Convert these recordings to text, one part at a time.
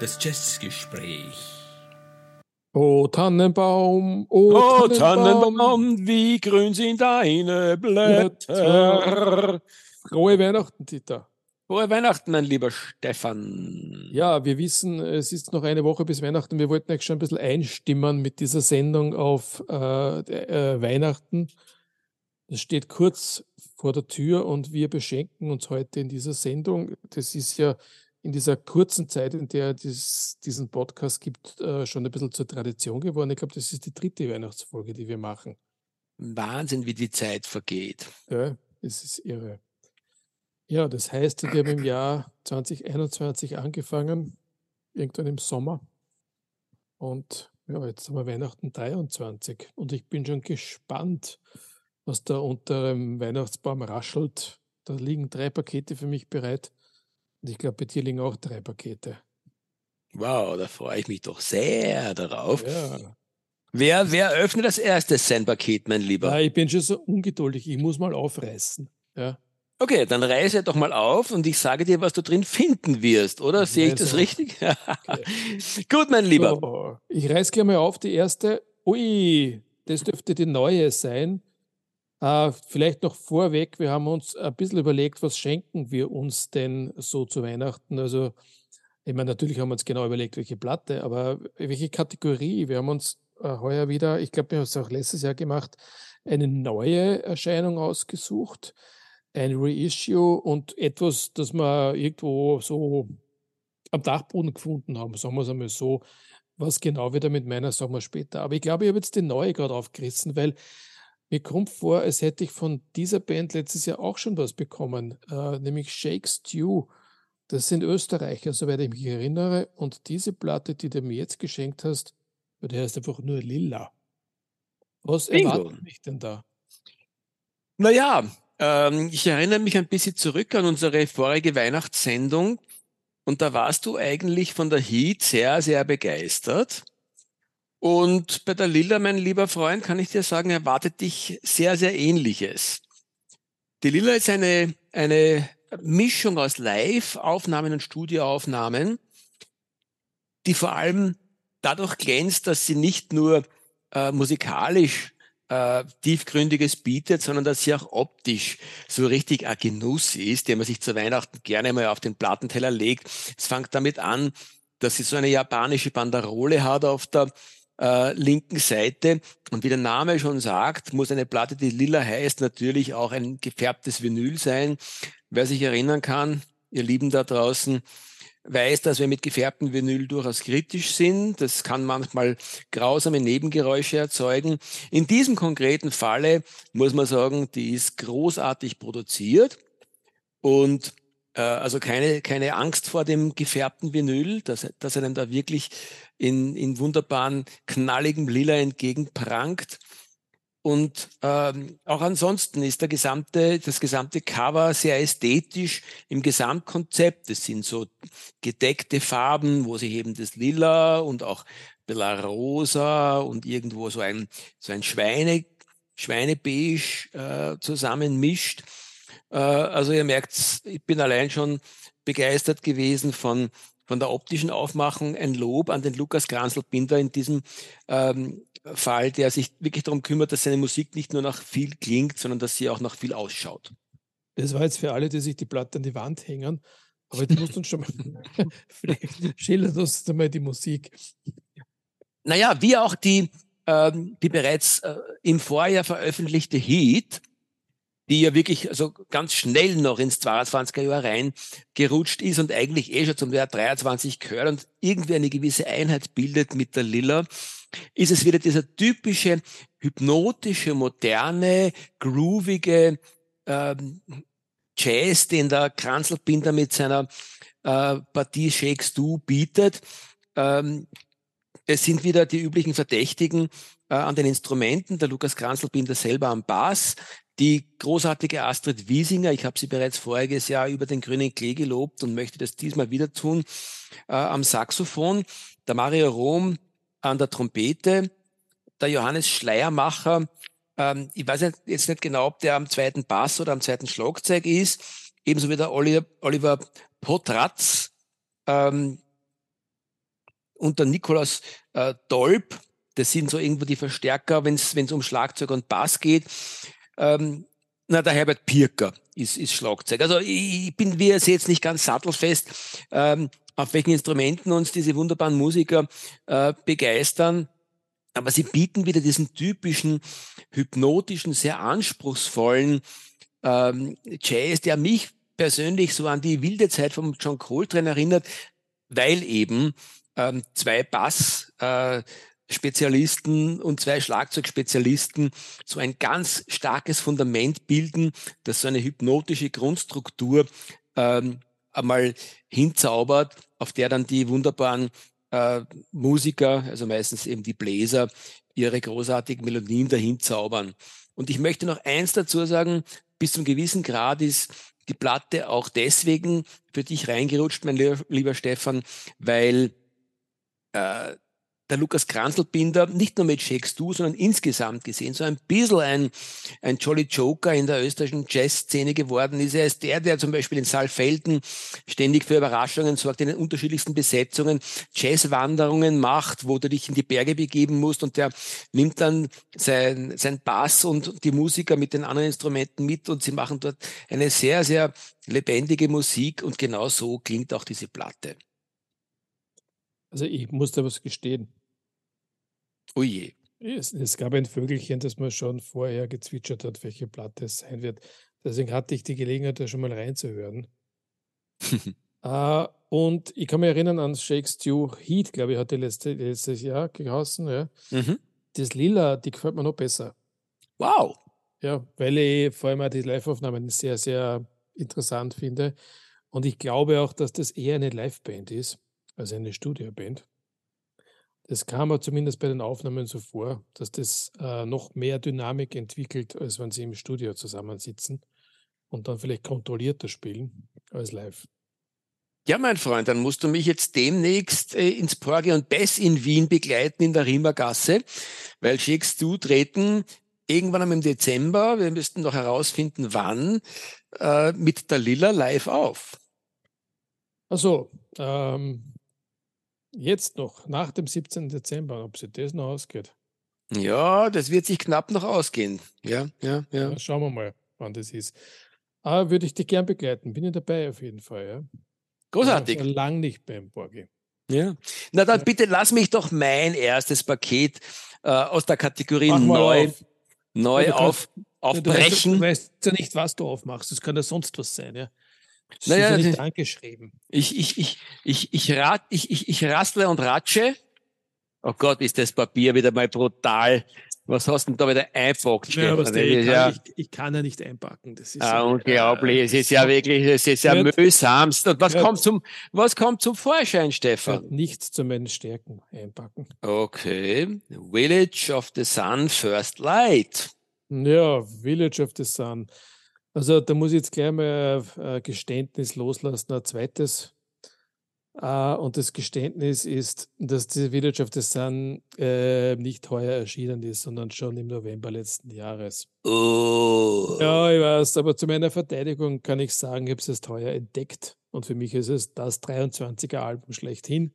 Das Jazzgespräch. O Tannenbaum, o, Oh, Tannenbaum, Tannenbaum, wie grün sind deine Blätter. Frohe Weihnachten, Dieter. Frohe Weihnachten, mein lieber Stefan. Ja, wir wissen, es ist noch eine Woche bis Weihnachten. Wir wollten euch schon ein bisschen einstimmen mit dieser Sendung auf äh, äh, Weihnachten. Es steht kurz vor der Tür und wir beschenken uns heute in dieser Sendung. Das ist ja in dieser kurzen Zeit, in der es diesen Podcast gibt, äh, schon ein bisschen zur Tradition geworden. Ich glaube, das ist die dritte Weihnachtsfolge, die wir machen. Wahnsinn, wie die Zeit vergeht. Ja, es ist irre. Ja, das heißt, wir haben im Jahr 2021 angefangen, irgendwann im Sommer. Und ja, jetzt haben wir Weihnachten 23 und ich bin schon gespannt, was da unter dem Weihnachtsbaum raschelt. Da liegen drei Pakete für mich bereit. Und ich glaube, bei dir liegen auch drei Pakete. Wow, da freue ich mich doch sehr darauf. Ja. Wer, wer öffnet als erstes sein Paket, mein Lieber? ja, ich bin schon so ungeduldig. Ich muss mal aufreißen. Ja. Okay, dann reiße doch mal auf und ich sage dir, was du drin finden wirst, oder? Sehe ich das Also, richtig? Gut, mein Lieber. So, ich reiß gleich mal auf die erste. Ui, das dürfte die neue sein. Äh, vielleicht noch vorweg, wir haben uns ein bisschen überlegt, was schenken wir uns denn so zu Weihnachten? Also, ich meine, natürlich haben wir uns genau überlegt, welche Platte, aber welche Kategorie? Wir haben uns äh, heuer wieder, ich glaube, wir haben es auch letztes Jahr gemacht, eine neue Erscheinung ausgesucht, ein Reissue und etwas, das wir irgendwo so am Dachboden gefunden haben, sagen wir es einmal so. Was genau wieder mit meiner, sagen wir später. Aber ich glaube, ich habe jetzt die neue gerade aufgerissen, weil mir kommt vor, als hätte ich von dieser Band letztes Jahr auch schon was bekommen, äh, nämlich Shake Stew. Das sind Österreicher, soweit ich mich erinnere. Und diese Platte, die du mir jetzt geschenkt hast, die heißt einfach nur Lilla. Was Bingo. erwartet mich denn da? Naja, ähm, ich erinnere mich ein bisschen zurück an unsere vorige Weihnachtssendung und da warst du eigentlich von der Heat sehr, sehr begeistert. Und bei der Lilla, mein lieber Freund, kann ich dir sagen, erwartet dich sehr, sehr Ähnliches. Die Lilla ist eine, eine Mischung aus Live-Aufnahmen und Studioaufnahmen, die vor allem dadurch glänzt, dass sie nicht nur äh, musikalisch äh, tiefgründiges bietet, sondern dass sie auch optisch so richtig ein Genuss ist, den man sich zu Weihnachten gerne mal auf den Plattenteller legt. Es fängt damit an, dass sie so eine japanische Banderole hat auf der äh, linken Seite. Und wie der Name schon sagt, muss eine Platte, die lila heißt, natürlich auch ein gefärbtes Vinyl sein. Wer sich erinnern kann, ihr Lieben da draußen, weiß, dass wir mit gefärbtem Vinyl durchaus kritisch sind. Das kann manchmal grausame Nebengeräusche erzeugen. In diesem konkreten Falle muss man sagen, die ist großartig produziert und also keine, keine Angst vor dem gefärbten Vinyl, dass, dass einem da wirklich in, in wunderbaren, knalligem Lila entgegenprangt. Und ähm, auch ansonsten ist der gesamte, das gesamte Cover sehr ästhetisch im Gesamtkonzept. Es sind so gedeckte Farben, wo sich eben das Lila und auch Bella Rosa und irgendwo so ein, so ein Schweine, Schweinebeige äh, zusammenmischt. Äh, also ihr merkt, ich bin allein schon begeistert gewesen von, von der optischen Aufmachung. Ein Lob an den Lukas Granzl-Binder in diesem ähm, Fall, der sich wirklich darum kümmert, dass seine Musik nicht nur nach viel klingt, sondern dass sie auch nach viel ausschaut. Das war jetzt für alle, die sich die Platte an die Wand hängen. Aber du musst uns schon mal vielleicht schildern uns mal die Musik. Naja, wie auch die, ähm, die bereits äh, im Vorjahr veröffentlichte Heat, die ja wirklich also ganz schnell noch ins 22er Jahr reingerutscht ist und eigentlich eh schon zum Jahr 23 gehört und irgendwie eine gewisse Einheit bildet mit der Lilla, ist es wieder dieser typische hypnotische, moderne, groovige ähm, Jazz, den der Kranzelbinder mit seiner äh, Partie Shakes Du bietet. Ähm, es sind wieder die üblichen Verdächtigen äh, an den Instrumenten, der Lukas Kranzelbinder selber am Bass, die großartige Astrid Wiesinger, ich habe sie bereits voriges Jahr über den grünen Klee gelobt und möchte das diesmal wieder tun, äh, am Saxophon, der Mario Rom an der Trompete, der Johannes Schleiermacher äh, Ähm, ich weiß jetzt nicht genau, ob der am zweiten Bass oder am zweiten Schlagzeug ist. Ebenso wie der Oliver, Oliver Potratz ähm, und der Nikolaus äh, Dolb. Das sind so irgendwo die Verstärker, wenn es um Schlagzeug und Bass geht. Ähm, na, der Herbert Pirker ist, ist Schlagzeug. Also ich bin, wie ihr seht, nicht ganz sattelfest, ähm, auf welchen Instrumenten uns diese wunderbaren Musiker äh, begeistern. Aber sie bieten wieder diesen typischen, hypnotischen, sehr anspruchsvollen ähm, Jazz, der mich persönlich so an die wilde Zeit von John Coltrane erinnert, weil eben ähm, zwei Bass äh, Spezialisten und zwei Schlagzeugspezialisten so ein ganz starkes Fundament bilden, das so eine hypnotische Grundstruktur ähm, einmal hinzaubert, auf der dann die wunderbaren äh, Musiker, also meistens eben die Bläser, ihre großartigen Melodien dahin zaubern. Und ich möchte noch eins dazu sagen, bis zum gewissen Grad ist die Platte auch deswegen für dich reingerutscht, mein lieber Stefan, weil äh, der Lukas Kranzelbinder nicht nur mit Shakes Du, sondern insgesamt gesehen so ein bisschen ein, ein Jolly Joker in der österreichischen Jazzszene geworden ist. Er ist der, der zum Beispiel in Saalfelden ständig für Überraschungen sorgt, in den unterschiedlichsten Besetzungen Jazzwanderungen macht, wo du dich in die Berge begeben musst und der nimmt dann sein, sein Bass und die Musiker mit den anderen Instrumenten mit und sie machen dort eine sehr, sehr lebendige Musik und genau so klingt auch diese Platte. Also ich muss da was gestehen. Oh je. Es, es gab ein Vögelchen, das mir schon vorher gezwitschert hat, welche Platte es sein wird. Deswegen hatte ich die Gelegenheit, da schon mal reinzuhören. uh, und ich kann mich erinnern an Shake Stew Heat, glaube ich, hat die letzte, letztes Jahr gehausen. Ja. Mhm. Das Lila, die gefällt mir noch besser. Wow. Ja, weil ich vor allem auch die Live-Aufnahmen sehr, sehr interessant finde. Und ich glaube auch, dass das eher eine Liveband ist, als eine Studioband. Das kam aber zumindest bei den Aufnahmen so vor, dass das äh, noch mehr Dynamik entwickelt, als wenn sie im Studio zusammensitzen und dann vielleicht kontrollierter spielen als live. Ja, mein Freund, dann musst du mich jetzt demnächst äh, ins Porge und Bess in Wien begleiten in der Riemergasse, weil schickst du treten irgendwann im Dezember, wir müssten noch herausfinden, wann, äh, mit der Lilla live auf. Also, ähm, Jetzt noch, nach dem 17. Dezember, ob sie das noch ausgeht. Ja, das wird sich knapp noch ausgehen. Ja, ja, ja. ja schauen wir mal, wann das ist. Aber würde ich dich gern begleiten. Bin ich dabei auf jeden Fall, ja. Großartig. Ich lang nicht beim Borgi. Ja. Na dann ja. bitte lass mich doch mein erstes Paket äh, aus der Kategorie neu, auf. neu ja, auf, aufbrechen. Du weißt, du weißt ja nicht, was du aufmachst. Das kann ja sonst was sein, ja. Das naja, ja nicht angeschrieben. Ich, ich, ich, ich, ich, rat, ich, ich, ich rassle und ratsche. Oh Gott, ist das Papier wieder mal brutal. Was hast du denn da wieder einpackt? Ja, was der, ich, kann, ich, ich, kann ja nicht einpacken. Das ist ah, ja, unglaublich. Äh, es ist ja wirklich, es ist ja hört, mühsamst. Und was hört, kommt zum, was kommt zum Vorschein, Stefan? Nichts zu meinen Stärken einpacken. Okay. Village of the Sun, First Light. Ja, Village of the Sun. Also da muss ich jetzt gleich mal ein Geständnis loslassen, ein zweites. Uh, und das Geständnis ist, dass die Village of the Sun äh, nicht heuer erschienen ist, sondern schon im November letzten Jahres. Oh. Ja, ich weiß, aber zu meiner Verteidigung kann ich sagen, ich habe es erst heuer entdeckt. Und für mich ist es das 23er Album schlechthin.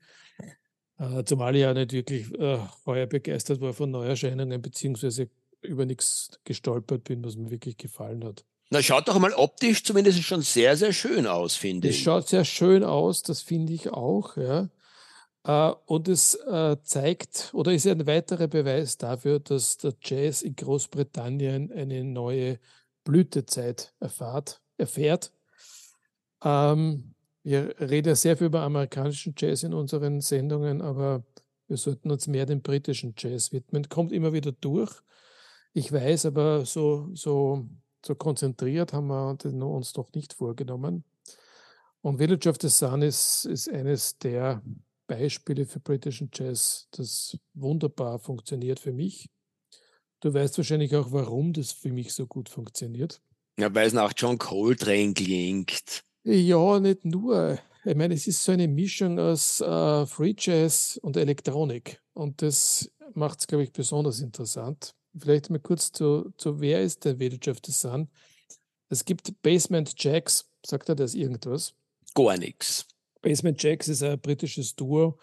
Uh, zumal ich ja nicht wirklich uh, heuer begeistert war von Neuerscheinungen, beziehungsweise über nichts gestolpert bin, was mir wirklich gefallen hat. Na, schaut doch mal optisch zumindest schon sehr, sehr schön aus, finde ich. Es schaut sehr schön aus, das finde ich auch, ja. Äh, und es äh, zeigt oder ist ein weiterer Beweis dafür, dass der Jazz in Großbritannien eine neue Blütezeit erfahrt, erfährt. Ähm, wir reden ja sehr viel über amerikanischen Jazz in unseren Sendungen, aber wir sollten uns mehr dem britischen Jazz widmen. Kommt immer wieder durch. Ich weiß aber, so, so so konzentriert haben wir uns noch nicht vorgenommen. Und Village of the Sun ist, ist eines der Beispiele für britischen Jazz, das wunderbar funktioniert für mich. Du weißt wahrscheinlich auch, warum das für mich so gut funktioniert. Ja, weil es nach John Coltrane klingt. Ja, nicht nur. Ich meine, es ist so eine Mischung aus äh, Free Jazz und Elektronik. Und das macht es, glaube ich, besonders interessant. Vielleicht mal kurz zu, zu wer ist der Village of the Sun? Es gibt Basement Jacks, sagt er das irgendwas? Gar nichts. Basement Jacks ist ein britisches Duo.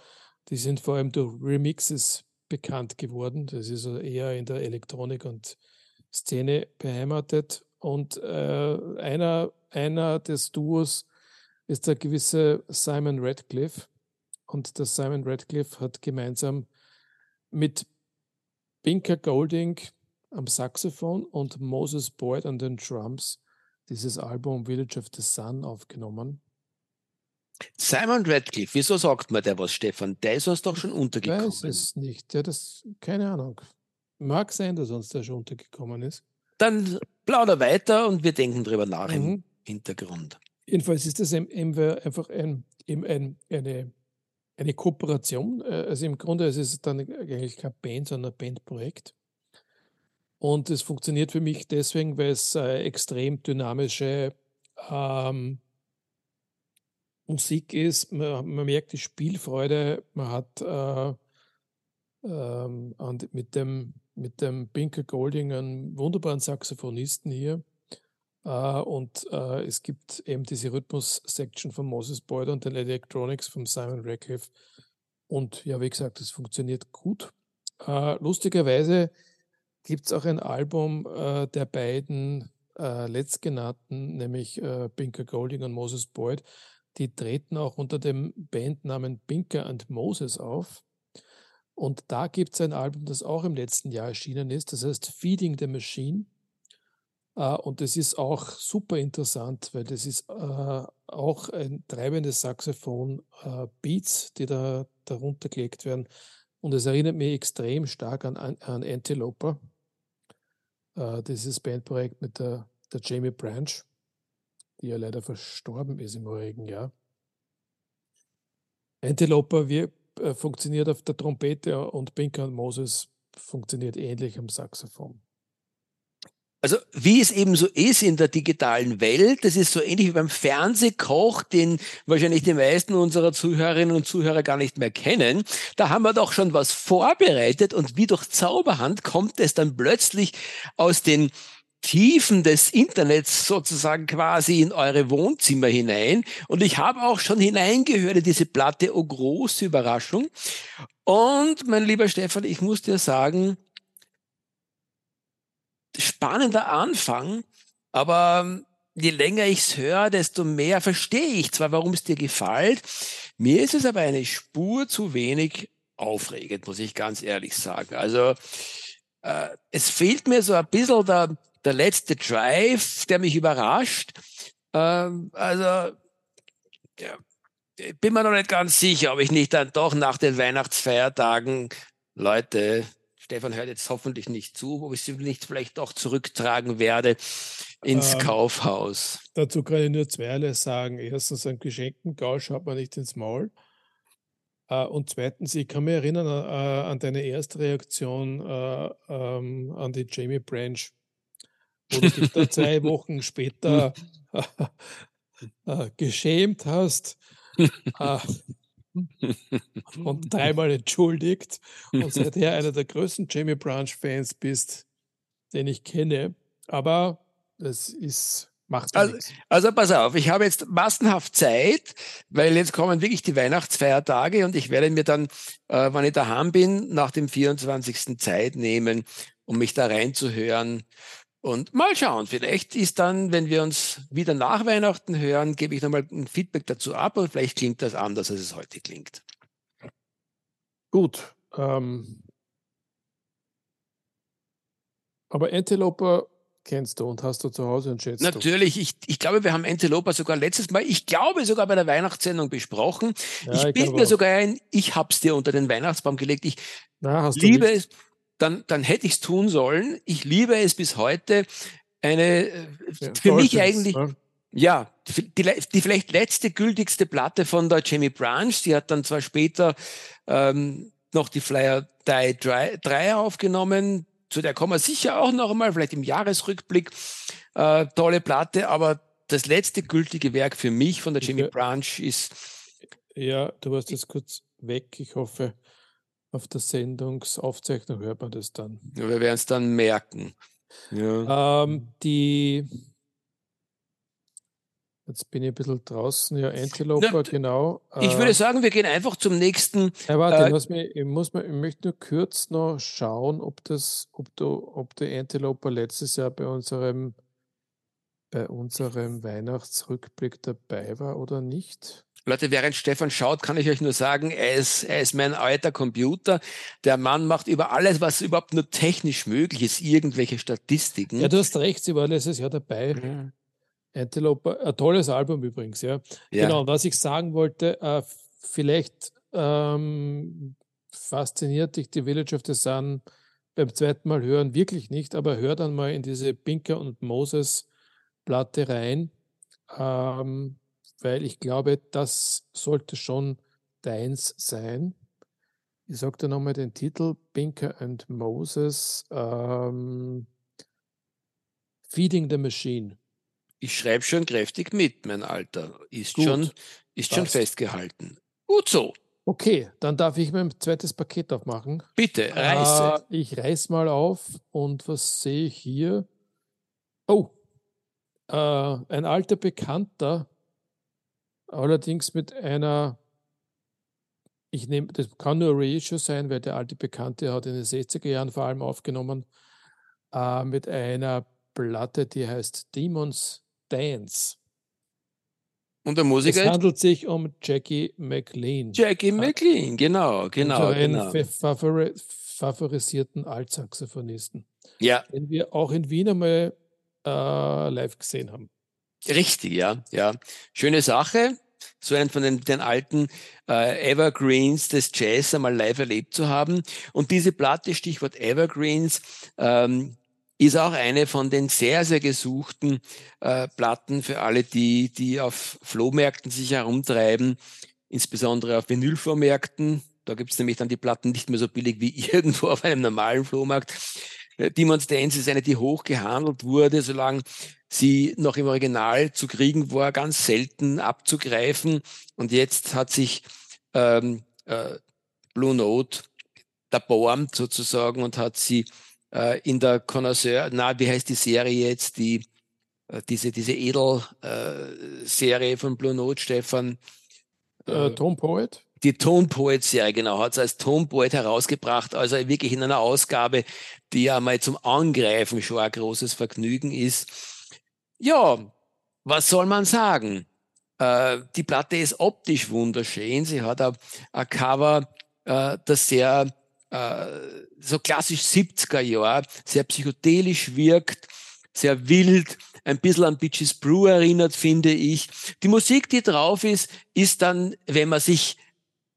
Die sind vor allem durch Remixes bekannt geworden. Das ist eher in der Elektronik und Szene beheimatet. Und äh, einer, einer des Duos ist der gewisse Simon Radcliffe. Und der Simon Radcliffe hat gemeinsam mit Binker Golding am Saxophon und Moses Boyd an den Drums dieses Album Village of the Sun aufgenommen. Simon Radcliffe, wieso sagt man der was, Stefan? Der ist uns doch schon untergekommen. Ich weiß es nicht. Ja, das, keine Ahnung. Mag sein, dass uns der schon untergekommen ist. Dann plauder weiter und wir denken drüber nach mhm. im Hintergrund. Jedenfalls ist das einfach ein, ein, eine, eine Kooperation. Äh, also im Grunde ist es dann eigentlich kein Band, sondern ein Bandprojekt. Und es funktioniert für mich deswegen, weil es äh, extrem dynamische ähm, Musik ist. Man, man, merkt die Spielfreude. Man hat äh, ähm, mit, dem, mit dem Binker Golding einen wunderbaren Saxophonisten hier. Äh, und äh, es gibt eben diese Rhythmus-Section von Moses Boyd und den Electronics von Simon Radcliffe. Und ja, wie gesagt, es funktioniert gut. Äh, lustigerweise gibt es auch ein Album der beiden letztgenannten, nämlich Binker Golding und Moses Boyd. Die treten auch unter dem Bandnamen Binker and Moses auf. Und da gibt es ein Album, das auch im letzten Jahr erschienen ist, das heißt Feeding the Machine. Uh, und das ist auch super interessant, weil das ist uh, auch ein treibendes Saxophon, uh, Beats, die da darunter gelegt werden. Und es erinnert mich extrem stark an, an Antiloper, äh, dieses Bandprojekt mit der, der Jamie Branch, die ja leider verstorben ist im vorigen Jahr. Antiloper wir, äh, funktioniert auf der Trompete und Pinker und Moses funktioniert ähnlich am Saxophon. Also wie es eben so ist in der digitalen Welt, das ist so ähnlich wie beim Fernsehkoch, den wahrscheinlich die meisten unserer Zuhörerinnen und Zuhörer gar nicht mehr kennen. Da haben wir doch schon was vorbereitet und wie durch Zauberhand kommt es dann plötzlich aus den Tiefen des Internets sozusagen quasi in eure Wohnzimmer hinein. Und ich habe auch schon hineingehört in diese Platte, oh große Überraschung. Und mein lieber Stefan, ich muss dir sagen, spannender Anfang, aber ähm, je länger ich es höre, desto mehr verstehe ich zwar, warum es dir gefällt. Mir ist es aber eine Spur zu wenig aufregend, muss ich ganz ehrlich sagen. Also äh, es fehlt mir so ein bisschen der, der letzte Drive, der mich überrascht. Ähm, also ja, bin mir noch nicht ganz sicher, ob ich nicht dann doch nach den Weihnachtsfeiertagen Leute Stefan hört jetzt hoffentlich nicht zu, ob ich sie nicht vielleicht doch zurücktragen werde ins ähm, Kaufhaus. Dazu kann ich nur zweierlei sagen. Erstens, ein geschenkten Gau schaut man nicht ins Maul. Uh, und zweitens, ich kann mich erinnern uh, an deine erste Reaktion um, ähm, an die Jamie Branch, wo du dich da zwei Wochen später geschämt hast. und dreimal entschuldigt und seither einer der größten Jamie Branch-Fans bist, den ich kenne. Aber das ist Macht also, also, pass auf, ich habe jetzt massenhaft Zeit, weil jetzt kommen wirklich die Weihnachtsfeiertage und ich werde mir dann, äh, wenn ich daheim bin, nach dem 24. Zeit nehmen, um mich da reinzuhören und mal schauen, vielleicht ist dann, wenn wir uns wieder nach Weihnachten hören, gebe ich nochmal ein Feedback dazu ab und vielleicht klingt das anders, als es heute klingt. Gut. Ähm, aber Antelope kennst du und hast du zu Hause und schätzt Natürlich, ich, ich glaube, wir haben Antelope sogar letztes Mal, ich glaube sogar bei der Weihnachtssendung besprochen. Ja, ich, ich mir sogar ein, ich hab's dir unter den Weihnachtsbaum gelegt. Ich Na, liebe es dann, dann hätte ich es tun sollen. Ich liebe es bis heute. Eine äh, ja, für mich eigentlich, ne? ja, die, die, vielleicht letzte gültigste Platte von der Jamie Branch. Die hat dann zwar später ähm, noch die Flyer 3, 3 aufgenommen. Zu der kommen wir sicher auch noch einmal, vielleicht im Jahresrückblick. Äh, tolle Platte, aber das letzte gültige Werk für mich von der Jamie Branch ist. Ja, du warst jetzt kurz weg. Ich hoffe, Auf der Sendungsaufzeichnung hört man das dann. Ja, wir werden es dann merken. Ja. Ähm, die Jetzt bin ich ein bisschen draußen. Ja, Antelope, Na, genau. Ich würde sagen, wir gehen einfach zum nächsten. Ja, warte, äh, mich, ich, muss mal, ich möchte nur kurz noch schauen, ob das, ob du, ob der Antelope letztes Jahr bei unserem, bei unserem Weihnachtsrückblick dabei war oder nicht. Leute, während Stefan schaut, kann ich euch nur sagen, er ist, er ist mein alter Computer. Der Mann macht über alles, was überhaupt nur technisch möglich ist, irgendwelche Statistiken. Ja, du hast recht, sie war letztes Jahr dabei. Mhm. Antelope, ein tolles Album übrigens, ja. ja. Genau, was ich sagen wollte, äh, vielleicht ähm, fasziniert dich die Village of the Sun beim zweiten Mal hören wirklich nicht, aber hör dann mal in diese Pinker und Moses Platte rein, ähm, weil ich glaube, das sollte schon deins sein. Ich sage dir nochmal den Titel, Pinker and Moses, ähm, Feeding the Machine ich schreibe schon kräftig mit, mein Alter. Ist Gut, schon, ist schon festgehalten. Gut so. Okay, dann darf ich mein zweites Paket aufmachen. Bitte, reiße. Äh, ich reiß mal auf und was sehe ich hier? Oh, äh, ein alter Bekannter, allerdings mit einer, ich nehme, das kann nur Reissue sein, weil der alte Bekannte hat in den 60er Jahren vor allem aufgenommen, äh, mit einer Platte, die heißt Demons Dance. Und der Musiker? Es handelt sich um Jackie McLean. Jackie McLean, genau, genau. Einen genau. Favori favorisierten Altsaxophonisten. Ja. Den wir auch in Wien einmal äh, live gesehen haben. Richtig, ja, ja. Schöne Sache, so einen von den, den alten äh, Evergreens des Jazz einmal live erlebt zu haben. Und diese Platte, Stichwort Evergreens, ähm, ist auch eine von den sehr, sehr gesuchten äh, Platten für alle, die, die auf Flohmärkten sich herumtreiben, insbesondere auf Vinylflohmärkten. Da gibt es nämlich dann die Platten nicht mehr so billig wie irgendwo auf einem normalen Flohmarkt. Äh, Demon's Dance ist eine, die hoch gehandelt wurde, solange sie noch im Original zu kriegen war, ganz selten abzugreifen. Und jetzt hat sich ähm, äh, Blue Note erbormt sozusagen und hat sie äh, in der Connoisseur, na, wie heißt die Serie jetzt, die äh, diese, diese Edel-Serie äh, von Blue Note, Stefan? Äh, Tone Poet? Die Tone Poet Serie, genau, hat es als Tone Poet herausgebracht, also wirklich in einer Ausgabe, die ja mal zum Angreifen schon ein großes Vergnügen ist. Ja, was soll man sagen? Äh, die Platte ist optisch wunderschön. Sie hat ein, Cover, äh, das sehr äh, so klassisch 70er Jahr, sehr psychedelisch wirkt, sehr wild, ein bisschen an Bitches Brew erinnert, finde ich. Die Musik, die drauf ist, ist dann, wenn man sich...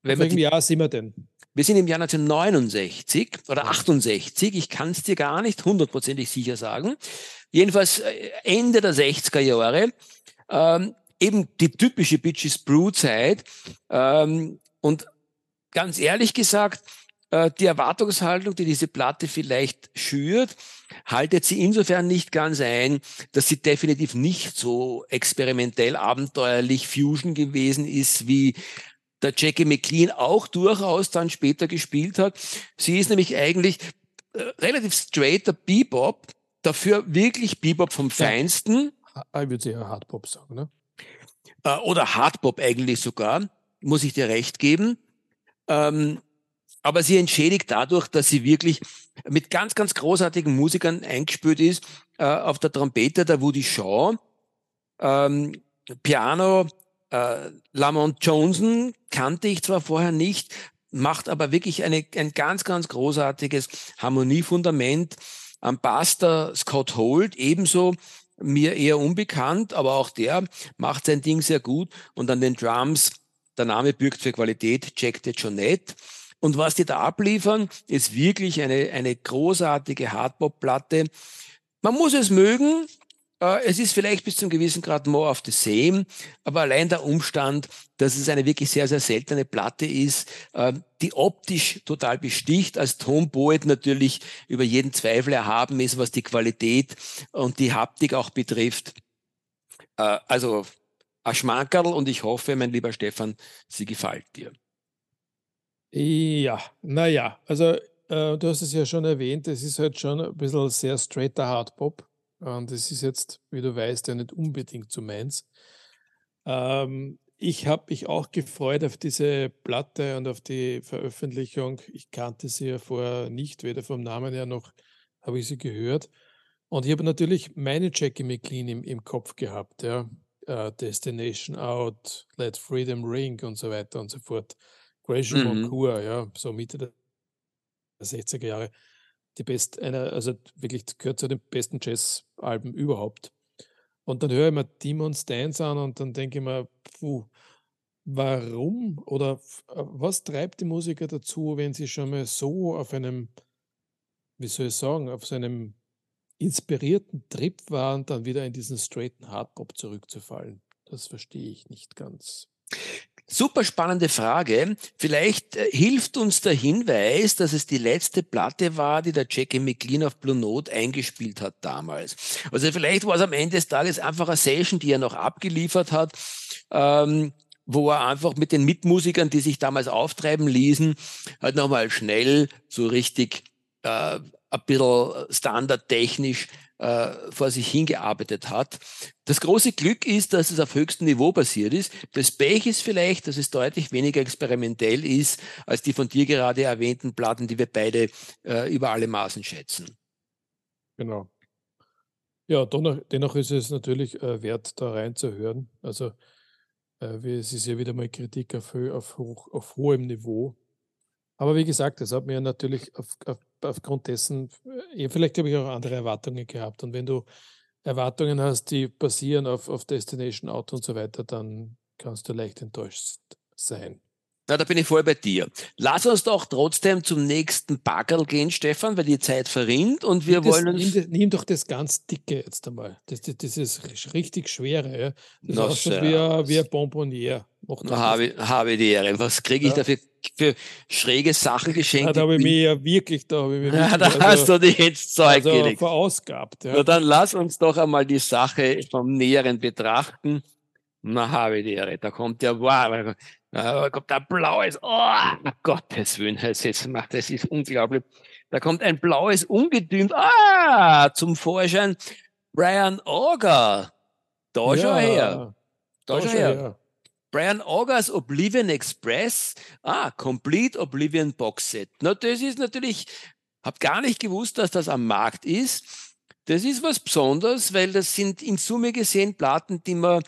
Wenn man die, Jahr sind wir denn? Wir sind im Jahr 1969 oder 68, ich kann es dir gar nicht hundertprozentig sicher sagen. Jedenfalls äh, Ende der 60er Jahre. Ähm, eben die typische Bitches Brew Zeit. Ähm, und ganz ehrlich gesagt, äh, die Erwartungshaltung, die diese Platte vielleicht schürt, haltet sie insofern nicht ganz ein, dass sie definitiv nicht so experimentell abenteuerlich Fusion gewesen ist, wie der Jackie McLean auch durchaus dann später gespielt hat. Sie ist nämlich eigentlich äh, relativ straighter Bebop, dafür wirklich Bebop vom Feinsten. Ja, ich würde eher Hardpop sagen, ne? Äh, oder Hardpop eigentlich sogar, muss ich dir recht geben. Ähm, aber sie entschädigt dadurch, dass sie wirklich mit ganz, ganz großartigen Musikern eingespült ist. Äh, auf der Trompete der Woody Shaw, ähm, Piano äh, Lamont Johnson kannte ich zwar vorher nicht, macht aber wirklich eine, ein ganz, ganz großartiges Harmoniefundament. Am Bass der Scott Holt ebenso mir eher unbekannt, aber auch der macht sein Ding sehr gut. Und an den Drums, der Name bürgt für Qualität, Jack DeJohnette. Und was die da abliefern, ist wirklich eine, eine großartige Hardpop-Platte. Man muss es mögen. Äh, es ist vielleicht bis zum gewissen Grad more of the same, aber allein der Umstand, dass es eine wirklich sehr, sehr seltene Platte ist, äh, die optisch total besticht, als Tonpoet natürlich über jeden Zweifel erhaben ist, was die Qualität und die Haptik auch betrifft. Äh, also ein Schmankerl und ich hoffe, mein lieber Stefan, sie gefällt dir. Ja, naja, also äh, du hast es ja schon erwähnt, es ist halt schon ein bisschen sehr straighter Hardpop. Und das ist jetzt, wie du weißt, ja nicht unbedingt so meins. Ähm, ich habe mich auch gefreut auf diese Platte und auf die Veröffentlichung. Ich kannte sie ja vorher nicht, weder vom Namen her noch habe ich sie gehört. Und ich habe natürlich meine Jackie McLean im, im Kopf gehabt, ja. Uh, Destination Out, Let Freedom Ring und so weiter und so fort. Gresham mhm. Moncur, ja, so Mitte der 60er Jahre. Die best, einer, also wirklich gehört zu den besten Jazz-Alben überhaupt. Und dann höre ich mir Demon's Dance an und dann denke ich mir, puh, warum oder äh, was treibt die Musiker dazu, wenn sie schon mal so auf einem, wie soll ich sagen, auf so einem inspirierten Trip waren, dann wieder in diesen straighten Hardpop zurückzufallen? Das verstehe ich nicht ganz. Super spannende Frage. Vielleicht äh, hilft uns der Hinweis, dass es die letzte Platte war, die der Jackie McLean auf Blue Note eingespielt hat damals. Also vielleicht war es am Ende des Tages einfach eine Session, die er noch abgeliefert hat, ähm, wo er einfach mit den Mitmusikern, die sich damals auftreiben ließen, halt nochmal schnell so richtig äh, ein bisschen standardtechnisch äh, vor sich hingearbeitet hat. Das große Glück ist, dass es auf höchstem Niveau basiert ist. Das Pech ist vielleicht, dass es deutlich weniger experimentell ist als die von dir gerade erwähnten Platten, die wir beide äh, über alle Maßen schätzen. Genau. Ja, dennoch, dennoch ist es natürlich äh, wert, da reinzuhören. Also äh, es ist ja wieder mal Kritik auf, auf, hoch, auf hohem Niveau. Aber wie gesagt, das hat mir natürlich auf, auf, aufgrund dessen, ja, vielleicht habe ich auch andere Erwartungen gehabt. Und wenn du Erwartungen hast, die basieren auf, auf Destination Out und so weiter, dann kannst du leicht enttäuscht sein. Na, da bin ich voll bei dir. Lass uns doch trotzdem zum nächsten Baggerl gehen, Stefan, weil die Zeit verrinnt und wir nimm wollen uns. Nimm, nimm, doch das ganz dicke jetzt einmal. Das, das, das ist richtig schwere. Ja. Das no, ist schon wie, ein, wie ein Bonbonnier. Habe, habe die Ehre. Was kriege ich ja. dafür für schräge Sachen geschenkt? Ja, da habe ich mir ja wirklich, da habe ich mir wirklich, ja, da also, hast du dich ins Zeug also gelegt. verausgabt. Ja. Na, dann lass uns doch einmal die Sache vom Näheren betrachten. Na, habe die Ehre. Da kommt ja, wow, da kommt ein blaues, oh, Gottes Willen, das ist, das ist unglaublich. Da kommt ein blaues Ungetüm, ah, zum Vorschein. Brian Auger. Da ja, schon her. Da, da schon her. her. Brian Augers Oblivion Express. Ah, Complete Oblivion Box Set. Na, das ist natürlich, hab gar nicht gewusst, dass das am Markt ist. Das ist was Besonderes, weil das sind in Summe gesehen Platten, die man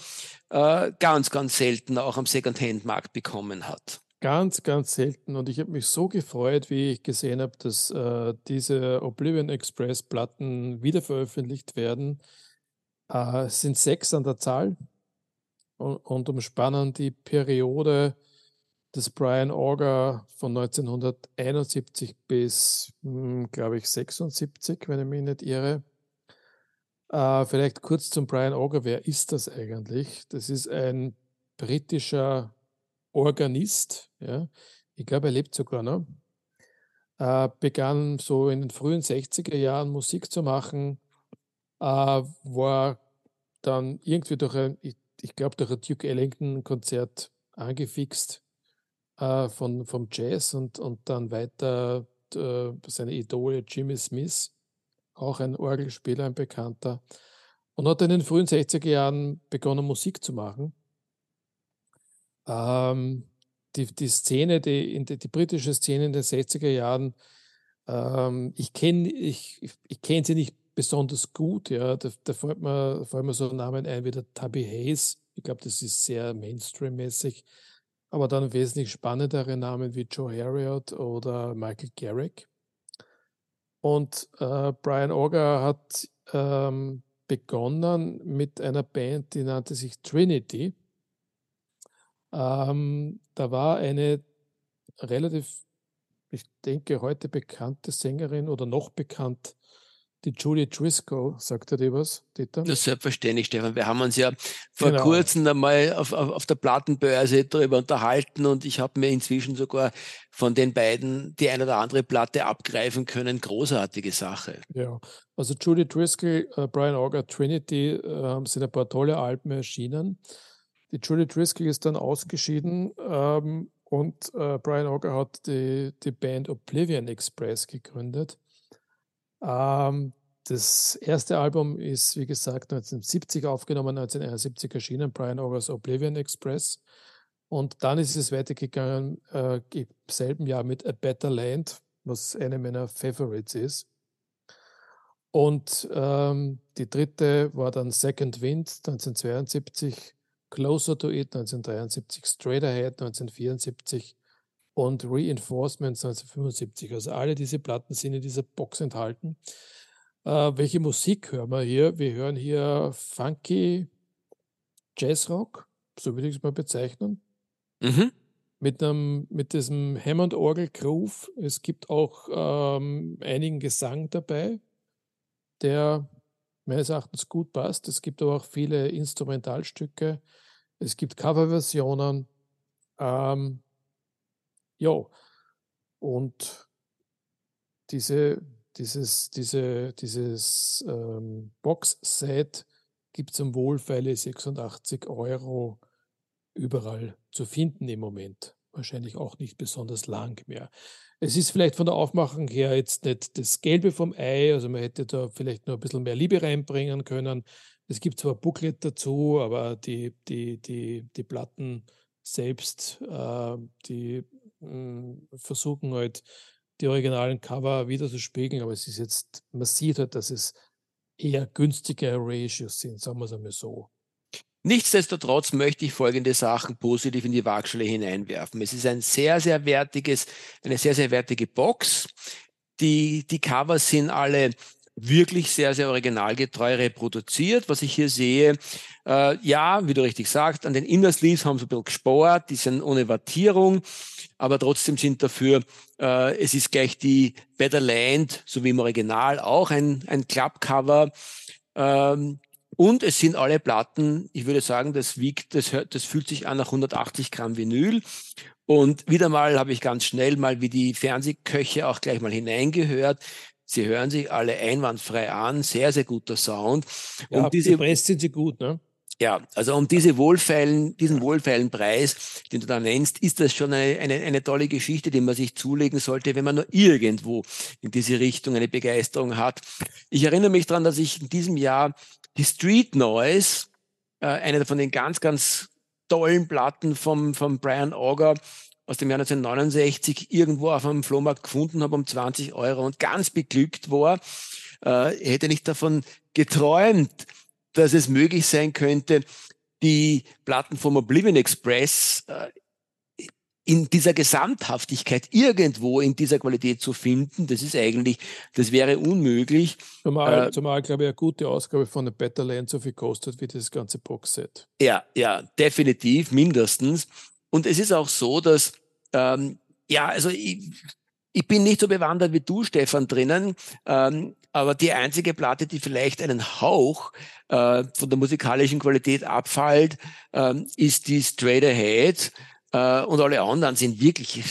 äh, ganz, ganz selten auch am Secondhand-Markt bekommen hat. Ganz, ganz selten. Und ich habe mich so gefreut, wie ich gesehen habe, dass äh, diese Oblivion Express Platten wiederveröffentlicht werden. Äh, es sind sechs an der Zahl und, und umspannen die Periode des Brian Auger von 1971 bis, hm, glaube ich, 76, wenn ich mich nicht irre. Äh, vielleicht kurz zum Brian Auger. Wer ist das eigentlich? Das ist ein britischer Organist. Ja? Ich glaube, er lebt sogar noch. Äh, begann so in den frühen 60er Jahren Musik zu machen, äh, war dann irgendwie durch ein, ich ich glaube, durch ein Duke Ellington-Konzert angefixt äh, von, vom Jazz und, und dann weiter äh, seine Idole Jimmy Smith, auch ein Orgelspieler, ein Bekannter, und hat in den frühen 60er Jahren begonnen, Musik zu machen. Ähm, die, die Szene, die, die, die, britische Szene in den 60er Jahren, ähm, ich kenne ich, ich kenn sie nicht besonders gut. Ja, da, da fällt, mir, fällt mir so Namen ein wie der Tubby Hayes. Ich glaube, das ist sehr Mainstream-mäßig. Aber dann wesentlich spannendere Namen wie Joe Harriot oder Michael Garrick. Und äh, Brian Auger hat ähm, begonnen mit einer Band, die nannte sich Trinity. Ähm, da war eine relativ, ich denke, heute bekannte Sängerin oder noch bekannt, die Julie Driscoll, sagt er dir was, Dieter? Das selbstverständlich, Stefan. Wir haben uns ja vor genau. kurzem einmal auf, auf, auf der Plattenbörse darüber unterhalten und ich habe mir inzwischen sogar von den beiden die eine oder andere Platte abgreifen können. Großartige Sache. Ja, also Julie Driscoll, äh, Brian Auger, Trinity äh, sind ein paar tolle Alben erschienen. Die Julie Driscoll ist dann ausgeschieden ähm, und äh, Brian Auger hat die, die Band Oblivion Express gegründet. Ähm, das erste Album ist, wie gesagt, 1970 aufgenommen, 1971 erschienen, Brian Augers Oblivion Express. Und dann ist es weitergegangen äh, im selben Jahr mit A Better Land, was eine meiner Favorites ist. Und ähm, die dritte war dann Second Wind 1972, Closer to It 1973, Straight Ahead 1974 und Reinforcements 1975. Also alle diese Platten sind in dieser Box enthalten. Äh, welche Musik hören wir hier? Wir hören hier funky Jazzrock, so würde ich es mal bezeichnen. Mhm. Mit, einem, mit diesem Hammond-Orgel-Groove. Es gibt auch ähm, einigen Gesang dabei, der meines Erachtens gut passt. Es gibt aber auch viele Instrumentalstücke. Es gibt Coverversionen. Ähm, ja, und diese, dieses, diese, dieses ähm, Box-Set gibt es um wohlfeile 86 Euro überall zu finden im Moment. Wahrscheinlich auch nicht besonders lang mehr. Es ist vielleicht von der Aufmachung her jetzt nicht das Gelbe vom Ei, also man hätte da vielleicht noch ein bisschen mehr Liebe reinbringen können. Es gibt zwar Booklet dazu, aber die, die, die, die Platten selbst, äh, die mh, hm, versuchen halt die originalen Cover wieder zu spiegeln, aber es ist jetzt, man sieht halt, dass es eher günstige Ratios sind, sagen wir es einmal so. Nichtsdestotrotz möchte ich folgende Sachen positiv in die Waagschale hineinwerfen. Es ist ein sehr, sehr wertiges, eine sehr, sehr wertige Box. Die, die Covers sind alle wirklich sehr, sehr originalgetreu reproduziert. Was ich hier sehe, äh, ja, wie du richtig sagst, an den Inner Sleeves haben sie ein bisschen gespart, die sind ohne Wattierung, aber trotzdem sind dafür, äh, es ist gleich die Better Land, so wie im Original, auch ein, ein Clubcover. Ähm, und es sind alle Platten, ich würde sagen, das wiegt, das, hört, das fühlt sich an nach 180 Gramm Vinyl. Und wieder mal habe ich ganz schnell mal wie die Fernsehköche auch gleich mal hineingehört. Sie hören sich alle einwandfrei an, sehr, sehr guter Sound. Ja, und diese Press sind sie gut, ne? Ja, also um diese wohlfeilen, diesen wohlfeilen Preis, den du da nennst, ist das schon eine, eine, eine tolle Geschichte, die man sich zulegen sollte, wenn man nur irgendwo in diese Richtung eine Begeisterung hat. Ich erinnere mich daran, dass ich in diesem Jahr die Street Noise, äh, eine von den ganz, ganz tollen Platten vom, vom Brian Auger aus dem Jahr 1969 irgendwo auf einem Flohmarkt gefunden habe um 20 Euro und ganz beglückt war. Äh, hätte nicht davon geträumt, dass es möglich sein könnte, die Platten vom Oblivion Express äh, in dieser Gesamthaftigkeit irgendwo in dieser Qualität zu finden, das ist eigentlich, das wäre unmöglich. Zumal, äh, zumal glaube ich, eine gute Ausgabe von der Better Land so viel kostet wie das ganze Boxset. Ja, ja, definitiv, mindestens. Und es ist auch so, dass, ähm, ja, also ich, ich bin nicht so bewandert wie du, Stefan, drinnen, ähm, aber die einzige Platte, die vielleicht einen Hauch äh, von der musikalischen Qualität abfällt, ähm, ist die Straight Ahead äh, und alle anderen sind wirklich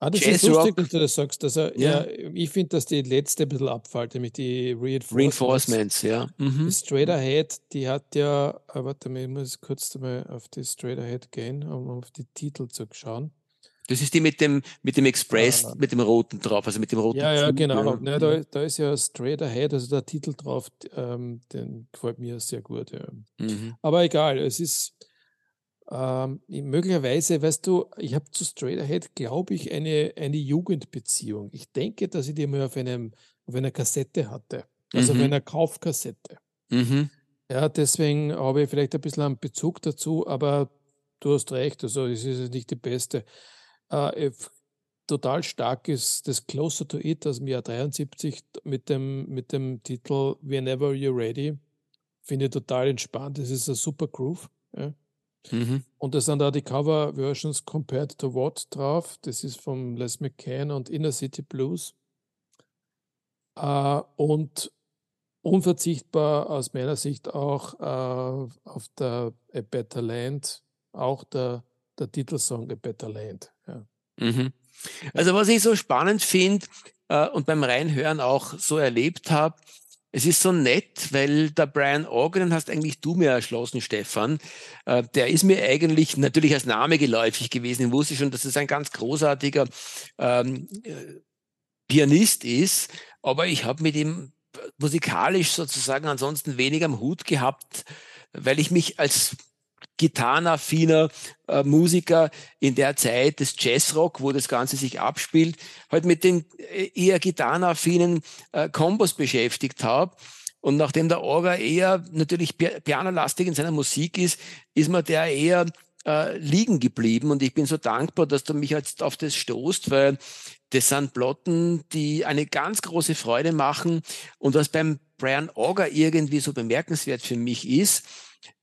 Ah, das Jazz ist lustig, dass du das sagst. Also, ja. ja ich finde, dass die letzte ein bisschen abfällt, nämlich die Reinforcements. Reinforcements, ja. Mhm. Die Straight Ahead, die hat ja, äh, warte mal, ich muss kurz mal auf die Straight Ahead gehen, um auf die Titel zu schauen. Das ist die mit dem, mit dem Express, ja, mit dem roten drauf, also mit dem roten Ja, ja, genau. Ja, da, da, ist ja Straight Ahead, also der Titel drauf, ähm, den gefällt mir sehr gut. Ja. Mhm. Aber egal, es ist, ähm, möglicherweise, weißt du, ich habe zu Straight Ahead, glaube ich, eine, eine Jugendbeziehung. Ich denke, dass ich die mal auf, einem, auf einer Kassette hatte, also mhm. auf einer Kaufkassette. Mhm. Ja, deswegen habe ich vielleicht ein bisschen einen Bezug dazu, aber du hast recht, also es ist nicht die beste. Äh, total stark ist das Closer to It aus dem Jahr 73 mit dem, mit dem Titel Whenever You're Ready. Finde ich total entspannt. Das ist ein super Groove. Ja. Mhm. Und da sind da die Cover-Versions Compared to What drauf. Das ist von Les McCann und Inner City Blues. Äh, und unverzichtbar aus meiner Sicht auch äh, auf der A Better Land, auch der, der Titelsong A Better Land. Mhm. Also was ich so spannend finde äh, und beim Reinhören auch so erlebt habe, es ist so nett, weil der Brian Organ hast eigentlich du mir erschlossen, Stefan. Äh, der ist mir eigentlich natürlich als Name geläufig gewesen. Ich wusste schon, dass es ein ganz großartiger ähm, äh, Pianist ist, aber ich habe mit ihm musikalisch sozusagen ansonsten weniger am Hut gehabt, weil ich mich als gitarrenaffiner äh, Musiker in der Zeit des Jazzrock, wo das Ganze sich abspielt, halt mit den äh, eher gitarrenaffinen äh, Kombos beschäftigt habe. Und nachdem der Orga eher natürlich pianolastig in seiner Musik ist, ist mir der eher äh, liegen geblieben. Und ich bin so dankbar, dass du mich jetzt auf das stoßt, weil das sind Plotten, die eine ganz große Freude machen. Und was beim Brian Auger irgendwie so bemerkenswert für mich ist,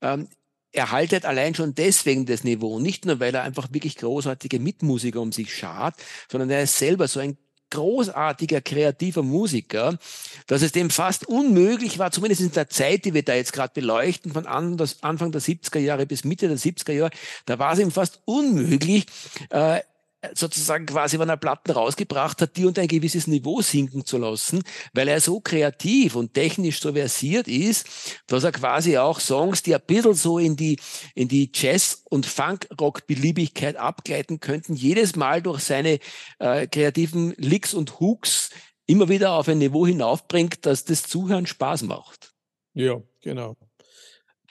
ähm, er haltet allein schon deswegen das Niveau, nicht nur weil er einfach wirklich großartige Mitmusiker um sich schart, sondern er ist selber so ein großartiger kreativer Musiker, dass es dem fast unmöglich war, zumindest in der Zeit, die wir da jetzt gerade beleuchten, von Anfang der 70er Jahre bis Mitte der 70er Jahre, da war es ihm fast unmöglich, äh, sozusagen quasi, wenn er Platten rausgebracht hat, die unter ein gewisses Niveau sinken zu lassen, weil er so kreativ und technisch so versiert ist, dass er quasi auch Songs, die ein bisschen so in die, in die Jazz- und Funk-Rock-Beliebigkeit abgleiten könnten, jedes Mal durch seine äh, kreativen Licks und Hooks immer wieder auf ein Niveau hinaufbringt, dass das Zuhören Spaß macht. Ja, genau.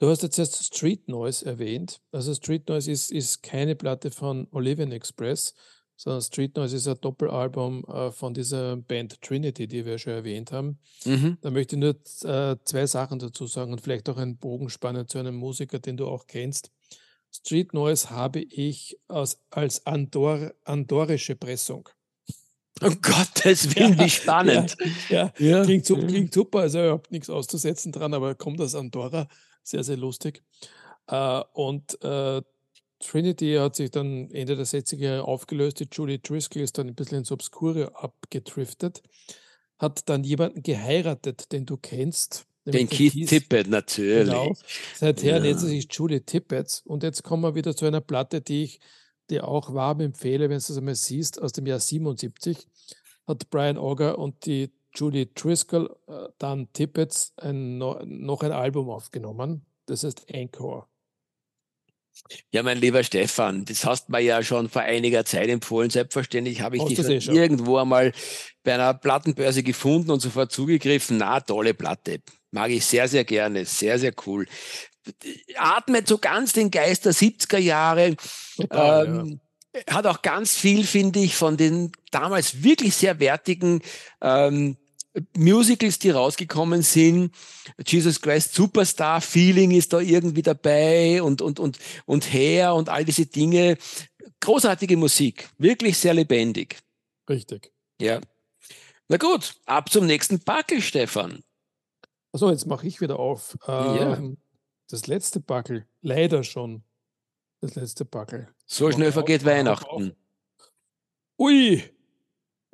Du hast jetzt erst Street Noise erwähnt. Also Street Noise ist, ist keine Platte von Olivian Express, sondern Street Noise ist ein Doppelalbum äh, von dieser Band Trinity, die wir schon erwähnt haben. Mhm. Da möchte ich nur äh, zwei Sachen dazu sagen und vielleicht auch einen Bogen spannen zu einem Musiker, den du auch kennst. Street Noise habe ich aus, als Andor, andorische Pressung. Um Gottes Willen, wie spannend. Ja, ja, ja. Klingt, super, klingt super, also ich habe nichts auszusetzen dran, aber kommt aus Andorra sehr, sehr lustig. Äh, und äh, Trinity hat sich dann Ende der 60er Jahre aufgelöst. Die Julie Driscoll ist dann ein bisschen ins Obskure abgedriftet. Hat dann jemanden geheiratet, den du kennst. Den Keith Keith. Tippett, natürlich. Genau. Seither ja. nennt sie sich Julie Tippett. Und jetzt kommen wir wieder zu einer Platte, die ich dir auch warm empfehle, wenn du es einmal siehst, aus dem Jahr 77 hat Brian Auger und die Julie Driscoll, äh, dann Tippett ein, noch ein Album aufgenommen. Das heißt Encore. Ja, mein lieber Stefan, das hast du mir ja schon vor einiger Zeit empfohlen. Selbstverständlich habe ich dich eh irgendwo einmal bei einer Plattenbörse gefunden und sofort zugegriffen. Na, tolle Platte. Mag ich sehr, sehr gerne. Sehr, sehr cool. Atmet so ganz den Geist der 70er Jahre. Total, ähm, ja hat auch ganz viel, finde ich, von den damals wirklich sehr wertigen ähm, Musicals, die rausgekommen sind, Jesus Christ Superstar Feeling ist da irgendwie dabei und, und, und, und Hair und all diese Dinge. Großartige Musik, wirklich sehr lebendig. Richtig. Ja. Na gut, ab zum nächsten Backel, Stefan. Achso, jetzt mache ich wieder auf. Ähm, ja. Das letzte Backel, leider schon. Das letzte Backel. So schnell vergeht Weihnachten. Ui,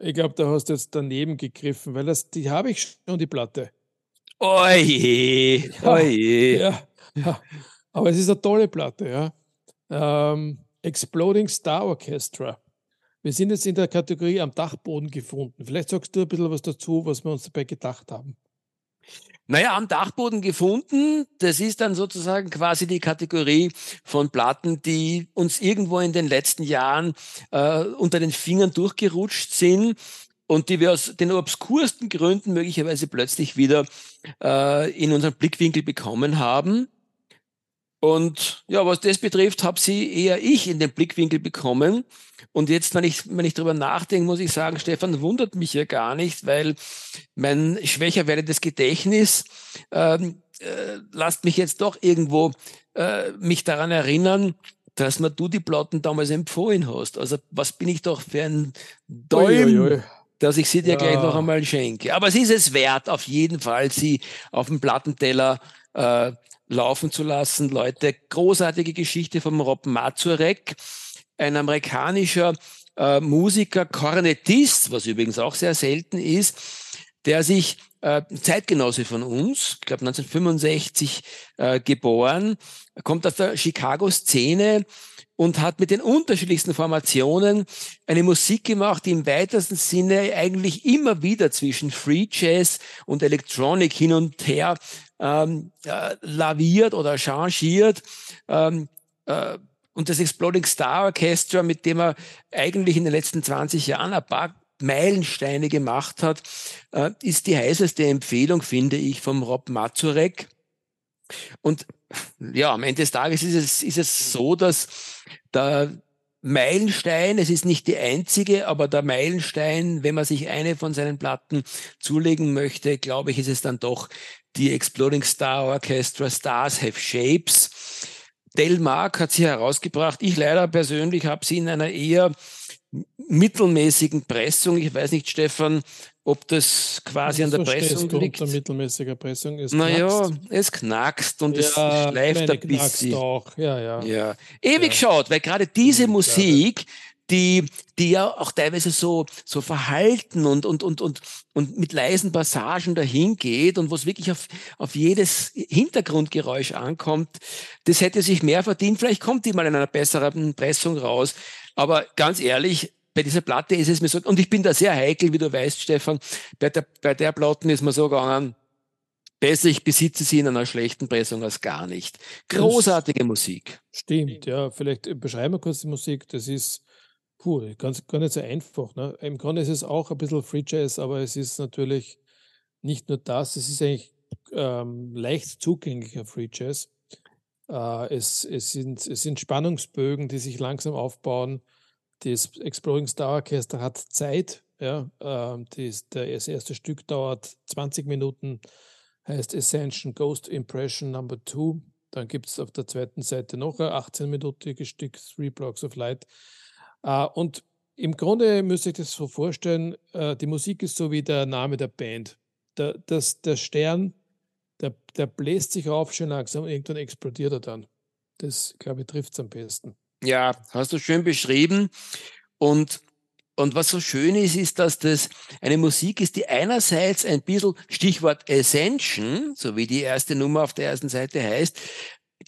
ich glaube, da hast du jetzt daneben gegriffen, weil das, die habe ich schon, die Platte. Oje, oje. Ja, ja, aber es ist eine tolle Platte, ja. Ähm, Exploding Star Orchestra. Wir sind jetzt in der Kategorie am Dachboden gefunden. Vielleicht sagst du ein bisschen was dazu, was wir uns dabei gedacht haben. Naja, am Dachboden gefunden. Das ist dann sozusagen quasi die Kategorie von Platten, die uns irgendwo in den letzten Jahren äh, unter den Fingern durchgerutscht sind und die wir aus den obskursten Gründen möglicherweise plötzlich wieder äh, in unseren Blickwinkel bekommen haben. Und ja, was das betrifft, habe sie eher ich in den Blickwinkel bekommen. Und jetzt, wenn ich, wenn ich darüber nachdenke, muss ich sagen, Stefan wundert mich ja gar nicht, weil mein schwächer werdendes Gedächtnis ähm, äh, lasst mich jetzt doch irgendwo äh, mich daran erinnern, dass mir du die Platten damals empfohlen hast. Also was bin ich doch für ein Däum, dass ich sie dir ja. gleich noch einmal schenke. Aber es ist es wert, auf jeden Fall, sie auf dem Plattenteller äh, laufen zu lassen. Leute, großartige Geschichte vom Rob Mazurek, ein amerikanischer äh, Musiker, Kornettist, was übrigens auch sehr selten ist, der sich äh, Zeitgenosse von uns, ich glaube 1965 äh, geboren, kommt aus der Chicago-Szene und hat mit den unterschiedlichsten Formationen eine Musik gemacht, die im weitesten Sinne eigentlich immer wieder zwischen Free Jazz und Electronic hin und her ähm, äh, laviert oder changiert. Ähm, äh, und das Exploding Star Orchestra, mit dem er eigentlich in den letzten 20 Jahren ein paar Meilensteine gemacht hat, äh, ist die heißeste Empfehlung, finde ich, vom Rob Mazurek. Und ja, am Ende des Tages ist es, ist es so, dass der Meilenstein, es ist nicht die einzige, aber der Meilenstein, wenn man sich eine von seinen Platten zulegen möchte, glaube ich, ist es dann doch die Exploding Star Orchestra Stars Have Shapes. Del Mark hat sie herausgebracht. Ich leider persönlich habe sie in einer eher mittelmäßigen Pressung. Ich weiß nicht, Stefan, ob das quasi an der Pressung liegt. Unter mittelmäßiger Pressung ist. Naja, es knackst und ja, es schleift ein bisschen. Auch. Ja, ja. ja. Ewig ja. schaut, weil gerade diese Musik, die, die ja auch teilweise so, so verhalten und, und, und, und, und mit leisen Passagen dahin geht und wo es wirklich auf, auf jedes Hintergrundgeräusch ankommt, das hätte sich mehr verdient. Vielleicht kommt die mal in einer besseren Pressung raus. Aber ganz ehrlich, bei dieser Platte ist es mir so, und ich bin da sehr heikel, wie du weißt, Stefan, bei der, bei der Platte ist mir so gegangen, besser ich besitze sie in einer schlechten Pressung als gar nicht. Großartige das Musik. Stimmt, ja. Vielleicht beschreiben wir kurz die Musik. Das ist, puh, ganz, gar nicht so einfach. Ne? Im Grunde ist es auch ein bisschen Free Jazz, aber es ist natürlich nicht nur das, es ist eigentlich ähm, leicht zugänglicher Free Jazz. Äh, es, es, sind, es sind Spannungsbögen, die sich langsam aufbauen. Das Exploring Star Orchester hat Zeit. Ja, äh, das, das erste Stück dauert 20 Minuten, heißt Ascension Ghost Impression Number 2. Dann gibt es auf der zweiten Seite noch ein 18-minütiges Stück, Three Blocks of Light. Äh, und im Grunde müsste ich das so vorstellen, äh, die Musik ist so wie der Name der Band. Der, das, der Stern der, der bläst sich auf schön langsam irgendwann explodiert er dann. Das, glaube ich, trifft es am besten. Ja, hast du schön beschrieben. Und, und was so schön ist, ist, dass das eine Musik ist, die einerseits ein bisschen, Stichwort Ascension, so wie die erste Nummer auf der ersten Seite heißt,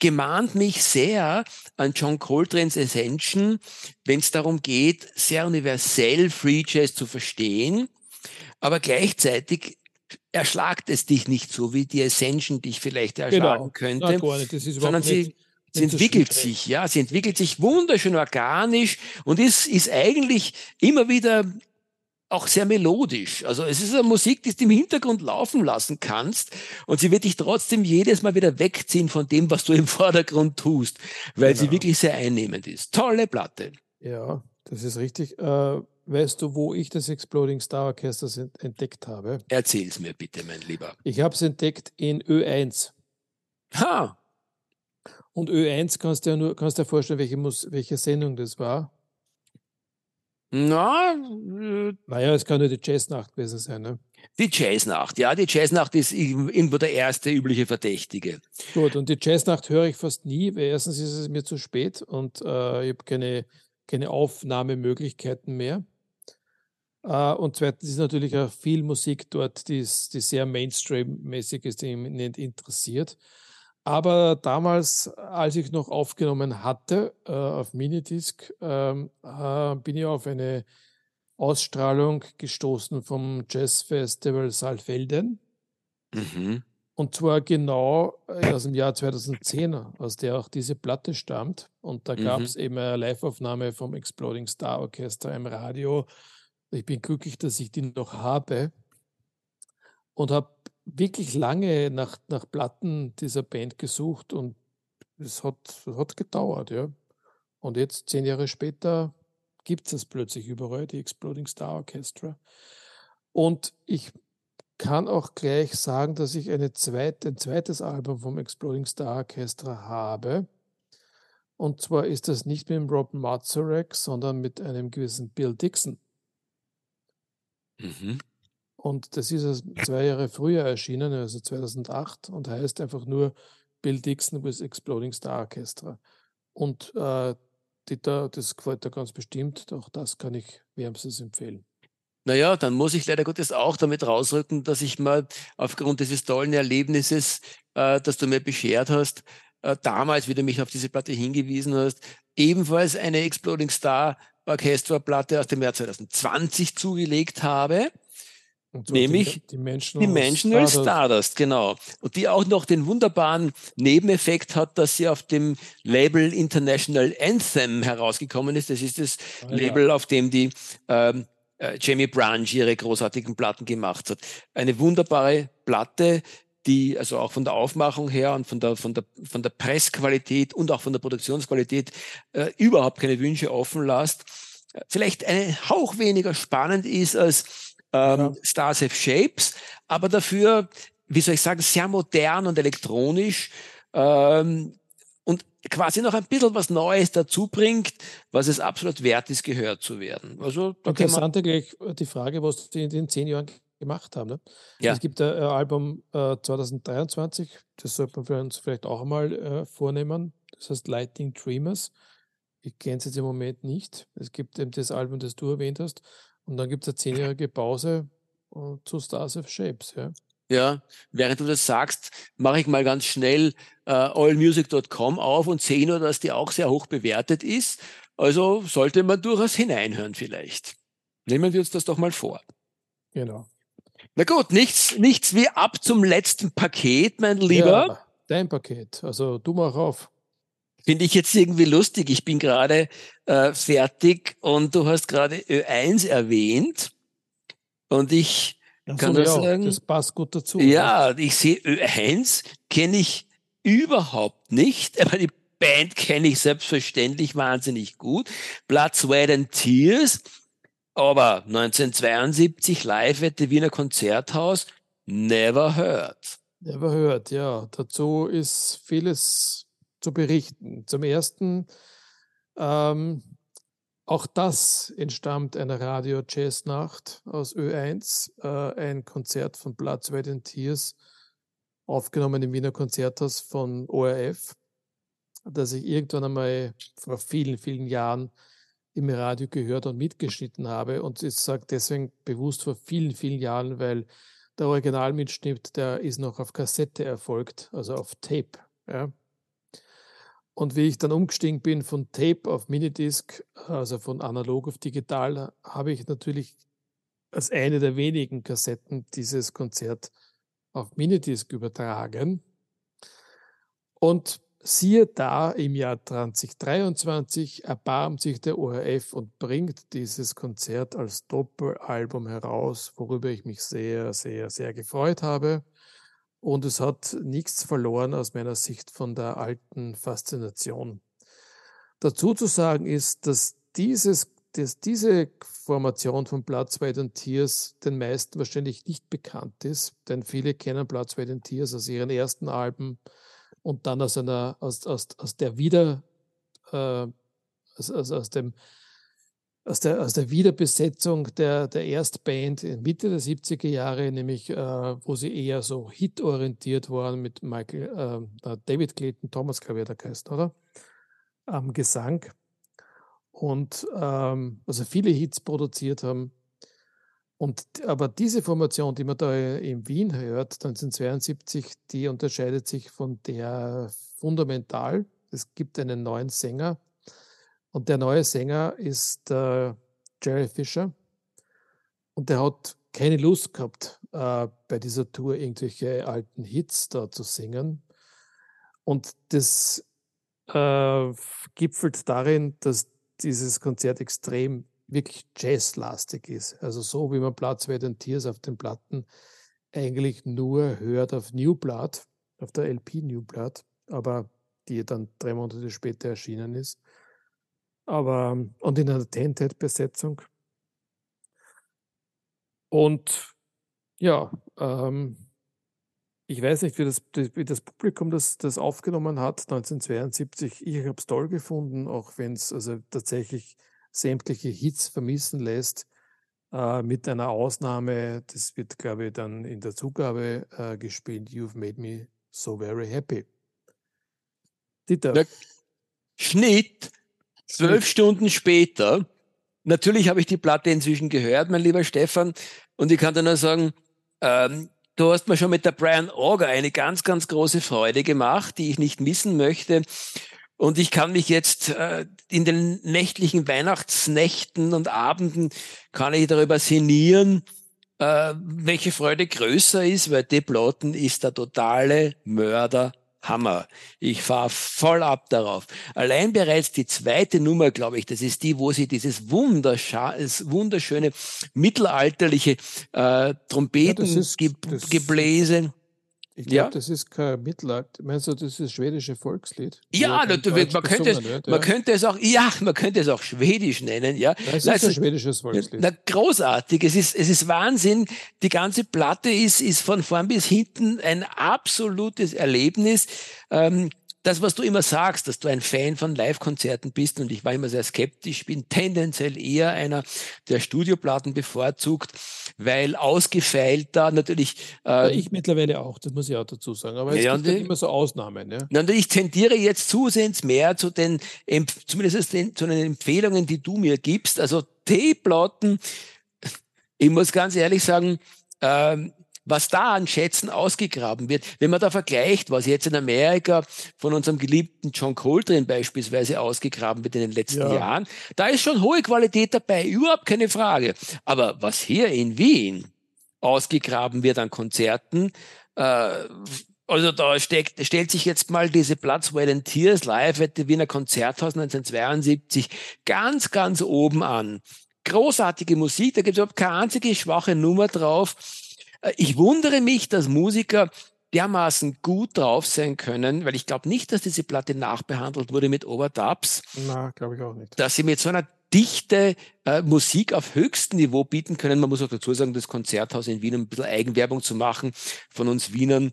gemahnt mich sehr an John Coltrane's Ascension, wenn es darum geht, sehr universell Free Jazz zu verstehen, aber gleichzeitig erschlagt es dich nicht so wie die Ascension dich vielleicht erschlagen genau. könnte, sondern sie, sie entwickelt sich, ja, sie entwickelt sich wunderschön organisch und ist, ist eigentlich immer wieder auch sehr melodisch. Also es ist eine Musik, die du im Hintergrund laufen lassen kannst und sie wird dich trotzdem jedes Mal wieder wegziehen von dem, was du im Vordergrund tust, weil genau. sie wirklich sehr einnehmend ist. Tolle Platte. Ja, das ist richtig. Äh, Weißt du, wo ich das Exploding Star Orchester entdeckt habe? Erzähl's mir bitte, mein Lieber. Ich habe es entdeckt in Ö1. Ha! Und Ö1 kannst du dir nur kannst dir vorstellen, welche, Mus welche Sendung das war. Na, äh, naja, es kann nur die Jazznacht gewesen sein, ne? Die Jazznacht, ja, die Jazznacht ist irgendwo der erste übliche Verdächtige. Gut, und die Jazznacht höre ich fast nie, weil erstens ist es mir zu spät und äh, ich habe keine, keine Aufnahmemöglichkeiten mehr. Uh, und zweitens ist natürlich auch viel Musik dort, die, ist, die sehr Mainstream-mäßig ist, die mich nicht interessiert. Aber damals, als ich noch aufgenommen hatte uh, auf Minidisc, uh, bin ich auf eine Ausstrahlung gestoßen vom Jazz Festival Saalfelden. Mhm. Und zwar genau äh, aus dem Jahr 2010, aus der auch diese Platte stammt. Und da gab es mhm. eben eine Liveaufnahme vom Exploding Star Orchestra im Radio ich bin glücklich, dass ich die noch habe und habe wirklich lange nach, nach Platten dieser Band gesucht und es hat, hat gedauert, ja. Und jetzt, zehn Jahre später, gibt es plötzlich überall, die Exploding Star Orchestra. Und ich kann auch gleich sagen, dass ich eine zweite, ein zweites Album vom Exploding Star Orchestra habe. Und zwar ist das nicht mit dem Rob Mazurek, sondern mit einem gewissen Bill Dixon. Mhm. Und das ist zwei Jahre früher erschienen, also 2008, und heißt einfach nur Bill Dixon with Exploding Star Orchestra. Und äh, die da, das gefällt da ganz bestimmt, auch das kann ich wärmstens empfehlen. Naja, dann muss ich leider Gottes auch damit rausrücken, dass ich mal aufgrund dieses tollen Erlebnisses, äh, das du mir beschert hast, äh, damals, wie du mich auf diese Platte hingewiesen hast, ebenfalls eine Exploding Star Orchestra-Platte aus dem Jahr 2020 zugelegt habe. Nämlich die, die Menschen, die Menschen Stardust. Stardust, genau. Und die auch noch den wunderbaren Nebeneffekt hat, dass sie auf dem Label International Anthem herausgekommen ist. Das ist das ah, Label, ja. auf dem die ähm, äh, Jamie Branch ihre großartigen Platten gemacht hat. Eine wunderbare Platte, die also auch von der Aufmachung her und von der, von der, von der Pressqualität und auch von der Produktionsqualität äh, überhaupt keine Wünsche offen lässt. Vielleicht ein Hauch weniger spannend ist als ähm, ja. Stars Have Shapes, aber dafür, wie soll ich sagen, sehr modern und elektronisch ähm, und quasi noch ein bisschen was Neues dazu bringt, was es absolut wert ist, gehört zu werden. Also Interessant gleich die Frage, was die in den zehn Jahren gemacht haben. Ne? Ja. Es gibt ein, Album äh, 2023, das sollte man für uns vielleicht auch einmal äh, vornehmen. Das heißt Lightning Dreamers. Ich kenne es jetzt im Moment nicht. Es gibt eben das Album, das du erwähnt hast. Und dann gibt es eine zehnjährige Pause uh, zu Stars of Shapes. Ja. Ja, während du das sagst, mache ich mal ganz schnell äh, allmusic.com auf und sehe nur, dass die auch sehr hoch bewertet ist. Also sollte man durchaus hineinhören vielleicht. Nehmen wir uns das doch mal vor. Genau. Na gut, nichts, nichts wie ab zum letzten Paket, mein Lieber. Ja, dein Paket. Also du mach auf. Finde ich jetzt irgendwie lustig. Ich bin gerade äh, fertig und du hast gerade Ö1 erwähnt. Und ich ja, kann das sagen. Das passt gut dazu. Ja, oder? ich sehe Ö1 kenne ich überhaupt nicht, aber die Band kenne ich selbstverständlich wahnsinnig gut. Blood, Sweat and Tears aber 1972 live at the Wiener Konzerthaus, never heard. Never heard, ja. Dazu ist vieles zu berichten. Zum ersten, ähm, auch das entstammt einer Radio-Jazz-Nacht aus Ö1, äh, ein Konzert von Blood, Sweat and Tears, aufgenommen im Wiener Konzerthaus von ORF, das ich irgendwann einmal vor vielen, vielen Jahren im Radio gehört und mitgeschnitten habe. Und ich sage deswegen bewusst vor vielen, vielen Jahren, weil der Originalmitschnitt, der ist noch auf Kassette erfolgt, also auf Tape. Ja. Und wie ich dann umgestiegen bin von Tape auf Minidisc, also von analog auf digital, habe ich natürlich als eine der wenigen Kassetten dieses Konzert auf Minidisc übertragen. Und Siehe da, im Jahr 2023 erbarmt sich der ORF und bringt dieses Konzert als Doppelalbum heraus, worüber ich mich sehr, sehr, sehr gefreut habe. Und es hat nichts verloren aus meiner Sicht von der alten Faszination. Dazu zu sagen ist, dass, dieses, dass diese Formation von Platz bei den Tiers den meisten wahrscheinlich nicht bekannt ist, denn viele kennen Platz bei den Tiers aus ihren ersten Alben, und dann aus einer, aus, aus, aus der Wieder, äh, aus, aus, aus dem aus der, aus der Wiederbesetzung der, der Erstband in Mitte der 70er Jahre, nämlich äh, wo sie eher so hitorientiert waren mit Michael, äh, David Clayton Thomas, glaube ich, der heißt, oder? Am Gesang. Und ähm, also viele Hits produziert haben. Und aber diese Formation, die man da in Wien hört, 1972, die unterscheidet sich von der fundamental. Es gibt einen neuen Sänger und der neue Sänger ist äh, Jerry Fisher und der hat keine Lust gehabt, äh, bei dieser Tour irgendwelche alten Hits da zu singen. Und das äh, gipfelt darin, dass dieses Konzert extrem wirklich jazzlastig ist. Also so wie man Platz bei den Tiers auf den Platten eigentlich nur hört auf New Blood, auf der LP New Blood, aber die dann drei Monate später erschienen ist. Aber und in einer Tented-Besetzung. Und ja, ähm, ich weiß nicht, wie das, wie das Publikum das, das aufgenommen hat, 1972. Ich habe es toll gefunden, auch wenn es also tatsächlich sämtliche Hits vermissen lässt, äh, mit einer Ausnahme, das wird, glaube ich, dann in der Zugabe äh, gespielt, You've Made Me So Very Happy. Dieter. Schnitt, zwölf Stunden später, natürlich habe ich die Platte inzwischen gehört, mein lieber Stefan, und ich kann dir nur sagen, ähm, du hast mir schon mit der Brian Auger eine ganz, ganz große Freude gemacht, die ich nicht missen möchte. Und ich kann mich jetzt äh, in den nächtlichen Weihnachtsnächten und Abenden kann ich darüber sinnieren, äh, welche Freude größer ist, weil die Platten ist der totale Mörder Hammer. Ich fahre voll ab darauf. Allein bereits die zweite Nummer, glaube ich, das ist die, wo sie dieses wunderschöne mittelalterliche äh, Trompetengebläse ja, ich glaube, ja? das ist kein Mittelalter. Meinst du, das ist schwedische Volkslied? Ja, das, man, könnte es, wird, man könnte es auch, ja, man könnte es auch schwedisch nennen, ja. Das ist also, ein schwedisches Volkslied. Na, großartig. Es ist, es ist Wahnsinn. Die ganze Platte ist, ist von vorn bis hinten ein absolutes Erlebnis. Ähm, das, was du immer sagst, dass du ein Fan von Live-Konzerten bist und ich war immer sehr skeptisch, bin tendenziell eher einer, der Studioplatten bevorzugt, weil ausgefeilter natürlich. Äh, ich mittlerweile auch, das muss ich auch dazu sagen. Aber es ja, gibt ja immer so Ausnahmen. Ja? Und ich tendiere jetzt zusehends mehr zu den, zumindest den, zu den Empfehlungen, die du mir gibst. Also T-Platten, ich muss ganz ehrlich sagen, ähm, was da an Schätzen ausgegraben wird. Wenn man da vergleicht, was jetzt in Amerika von unserem geliebten John Coltrane beispielsweise ausgegraben wird in den letzten ja. Jahren, da ist schon hohe Qualität dabei, überhaupt keine Frage. Aber was hier in Wien ausgegraben wird an Konzerten, äh, also da steckt, stellt sich jetzt mal diese Platz Well Tears live at the Wiener Konzerthaus 1972 ganz, ganz oben an. Großartige Musik, da gibt es überhaupt keine einzige schwache Nummer drauf. Ich wundere mich, dass Musiker dermaßen gut drauf sein können, weil ich glaube nicht, dass diese Platte nachbehandelt wurde mit Overdubs. Na, glaube ich auch nicht. Dass sie mit so einer dichte äh, Musik auf höchstem Niveau bieten können. Man muss auch dazu sagen, das Konzerthaus in Wien, um ein bisschen Eigenwerbung zu machen von uns Wienern,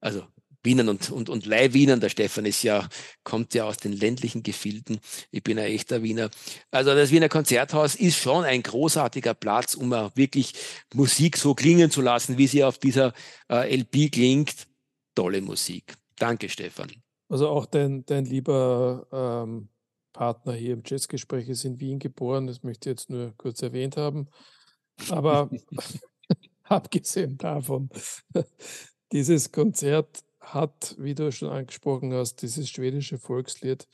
also Wienern und, und, und Leihwienern. Der Stefan ist ja, kommt ja aus den ländlichen Gefilden. Ich bin ein echter Wiener. Also das Wiener Konzerthaus ist schon ein großartiger Platz, um wirklich Musik so klingen zu lassen, wie sie auf dieser äh, LP klingt. Tolle Musik. Danke, Stefan. Also auch dein, dein lieber ähm, Partner hier im Jazzgespräch ist in Wien geboren. Das möchte ich jetzt nur kurz erwähnt haben. Aber abgesehen davon, dieses Konzert hat, wie du schon angesprochen hast, dieses schwedische Volkslied,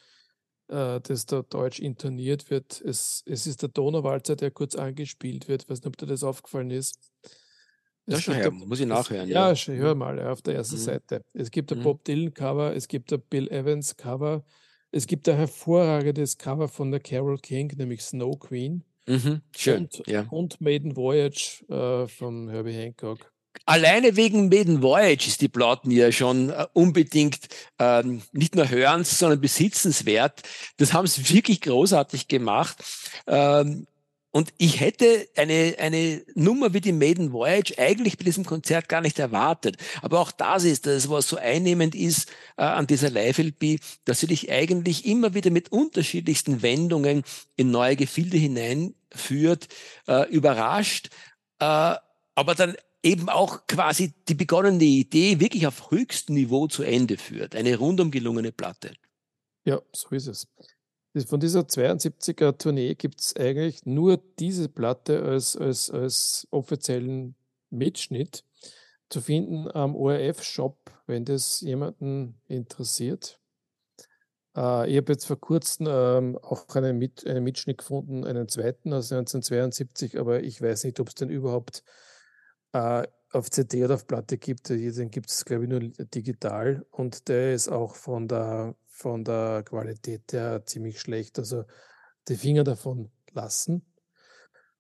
äh, das da deutsch intoniert wird. Es, es ist der Donauwalzer, der kurz angespielt wird. Ich weiß nicht, ob dir das aufgefallen ist. Ja, schon her, muss ich nachhören. Ja, ja. Schon, hör mal auf der ersten mhm. Seite. Es gibt ein mhm. Bob Dylan-Cover, es gibt ein Bill Evans-Cover, es gibt ein hervorragendes Cover von der Carol King, nämlich Snow Queen. Mhm. Schön, und, ja. und Maiden Voyage äh, von Herbie Hancock alleine wegen Maiden Voyage ist die Platten ja schon äh, unbedingt ähm, nicht nur hörens, sondern besitzenswert. Das haben sie wirklich großartig gemacht. Ähm, und ich hätte eine, eine Nummer wie die Maiden Voyage eigentlich bei diesem Konzert gar nicht erwartet. Aber auch das ist das, was so einnehmend ist äh, an dieser Live-LP, dass sie dich eigentlich immer wieder mit unterschiedlichsten Wendungen in neue Gefilde hineinführt, äh, überrascht, äh, aber dann eben auch quasi die begonnene Idee wirklich auf höchstem Niveau zu Ende führt. Eine rundum gelungene Platte. Ja, so ist es. Von dieser 72er Tournee gibt es eigentlich nur diese Platte als, als, als offiziellen Mitschnitt zu finden am ORF-Shop, wenn das jemanden interessiert. Äh, ich habe jetzt vor kurzem ähm, auch einen, Mit, einen Mitschnitt gefunden, einen zweiten aus 1972, aber ich weiß nicht, ob es den überhaupt auf CD oder auf Platte gibt. Den gibt es, glaube ich, nur digital und der ist auch von der, von der Qualität her ziemlich schlecht. Also die Finger davon lassen.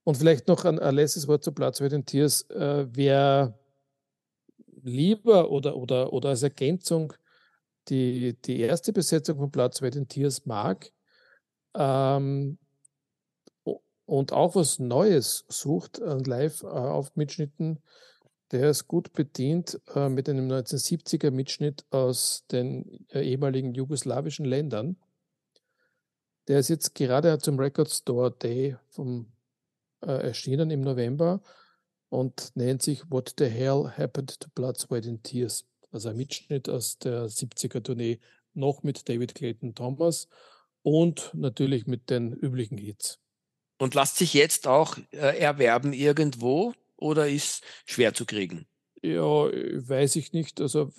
Und vielleicht noch ein, ein letztes Wort zu Platz bei den Tiers. Äh, wer lieber oder, oder, oder als Ergänzung die, die erste Besetzung von Platz bei den Tiers mag, ähm, und auch was Neues sucht an Live-Mitschnitten, der ist gut bedient äh, mit einem 1970er Mitschnitt aus den äh, ehemaligen jugoslawischen Ländern. Der ist jetzt gerade zum Record Store Day vom, äh, erschienen im November und nennt sich What the Hell Happened to Blood, Sweat and Tears. Also ein Mitschnitt aus der 70er Tournee, noch mit David Clayton Thomas und natürlich mit den üblichen Hits. Und lasst sich jetzt auch äh, erwerben irgendwo oder ist schwer zu kriegen? Ja, weiß ich nicht. Also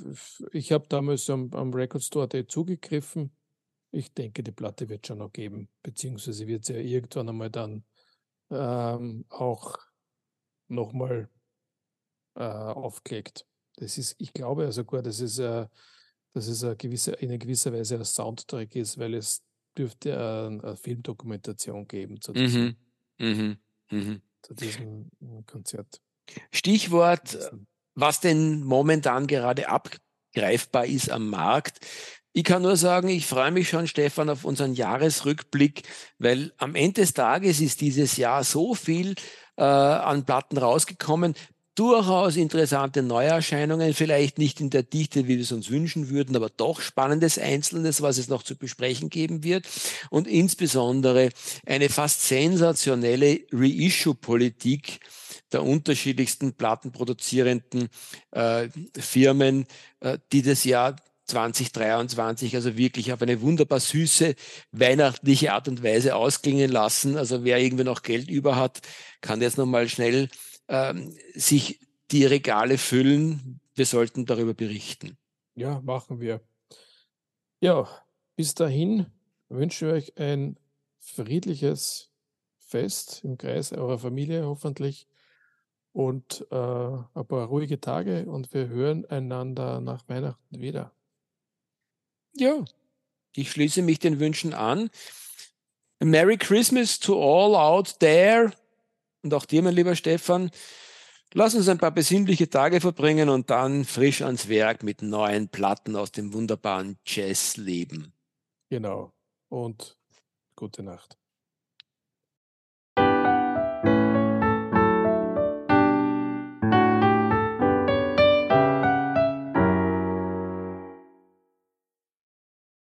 ich habe damals am, am Record Store zugegriffen. Ich denke, die Platte wird schon noch geben, beziehungsweise wird sie ja irgendwann einmal dann ähm, auch nochmal äh, aufgelegt. Das ist, ich glaube sogar, dass es, äh, dass es eine gewisse, in gewisser Weise ein Soundtrack ist, weil es dürfte äh, eine Filmdokumentation geben zu diesem, mhm. Mhm. Mhm. Zu diesem Konzert. Stichwort, was denn momentan gerade abgreifbar ist am Markt. Ich kann nur sagen, ich freue mich schon, Stefan, auf unseren Jahresrückblick, weil am Ende des Tages ist dieses Jahr so viel äh, an Platten rausgekommen durchaus interessante Neuerscheinungen, vielleicht nicht in der Dichte, wie wir es uns wünschen würden, aber doch spannendes Einzelnes, was es noch zu besprechen geben wird und insbesondere eine fast sensationelle Reissue-Politik der unterschiedlichsten plattenproduzierenden äh, Firmen, äh, die das Jahr 2023 also wirklich auf eine wunderbar süße, weihnachtliche Art und Weise ausklingen lassen. Also wer irgendwie noch Geld über hat, kann jetzt nochmal schnell ähm, sich die Regale füllen. Wir sollten darüber berichten. Ja, machen wir. Ja, bis dahin wünsche ich euch ein friedliches Fest im Kreis eurer Familie hoffentlich und äh, ein paar ruhige Tage und wir hören einander nach Weihnachten wieder. Ja, ich schließe mich den Wünschen an. Merry Christmas to all out there und auch dir, mein lieber Stefan. Lass uns ein paar besinnliche Tage verbringen und dann frisch ans Werk mit neuen Platten aus dem wunderbaren Jazzleben. Genau. Und gute Nacht.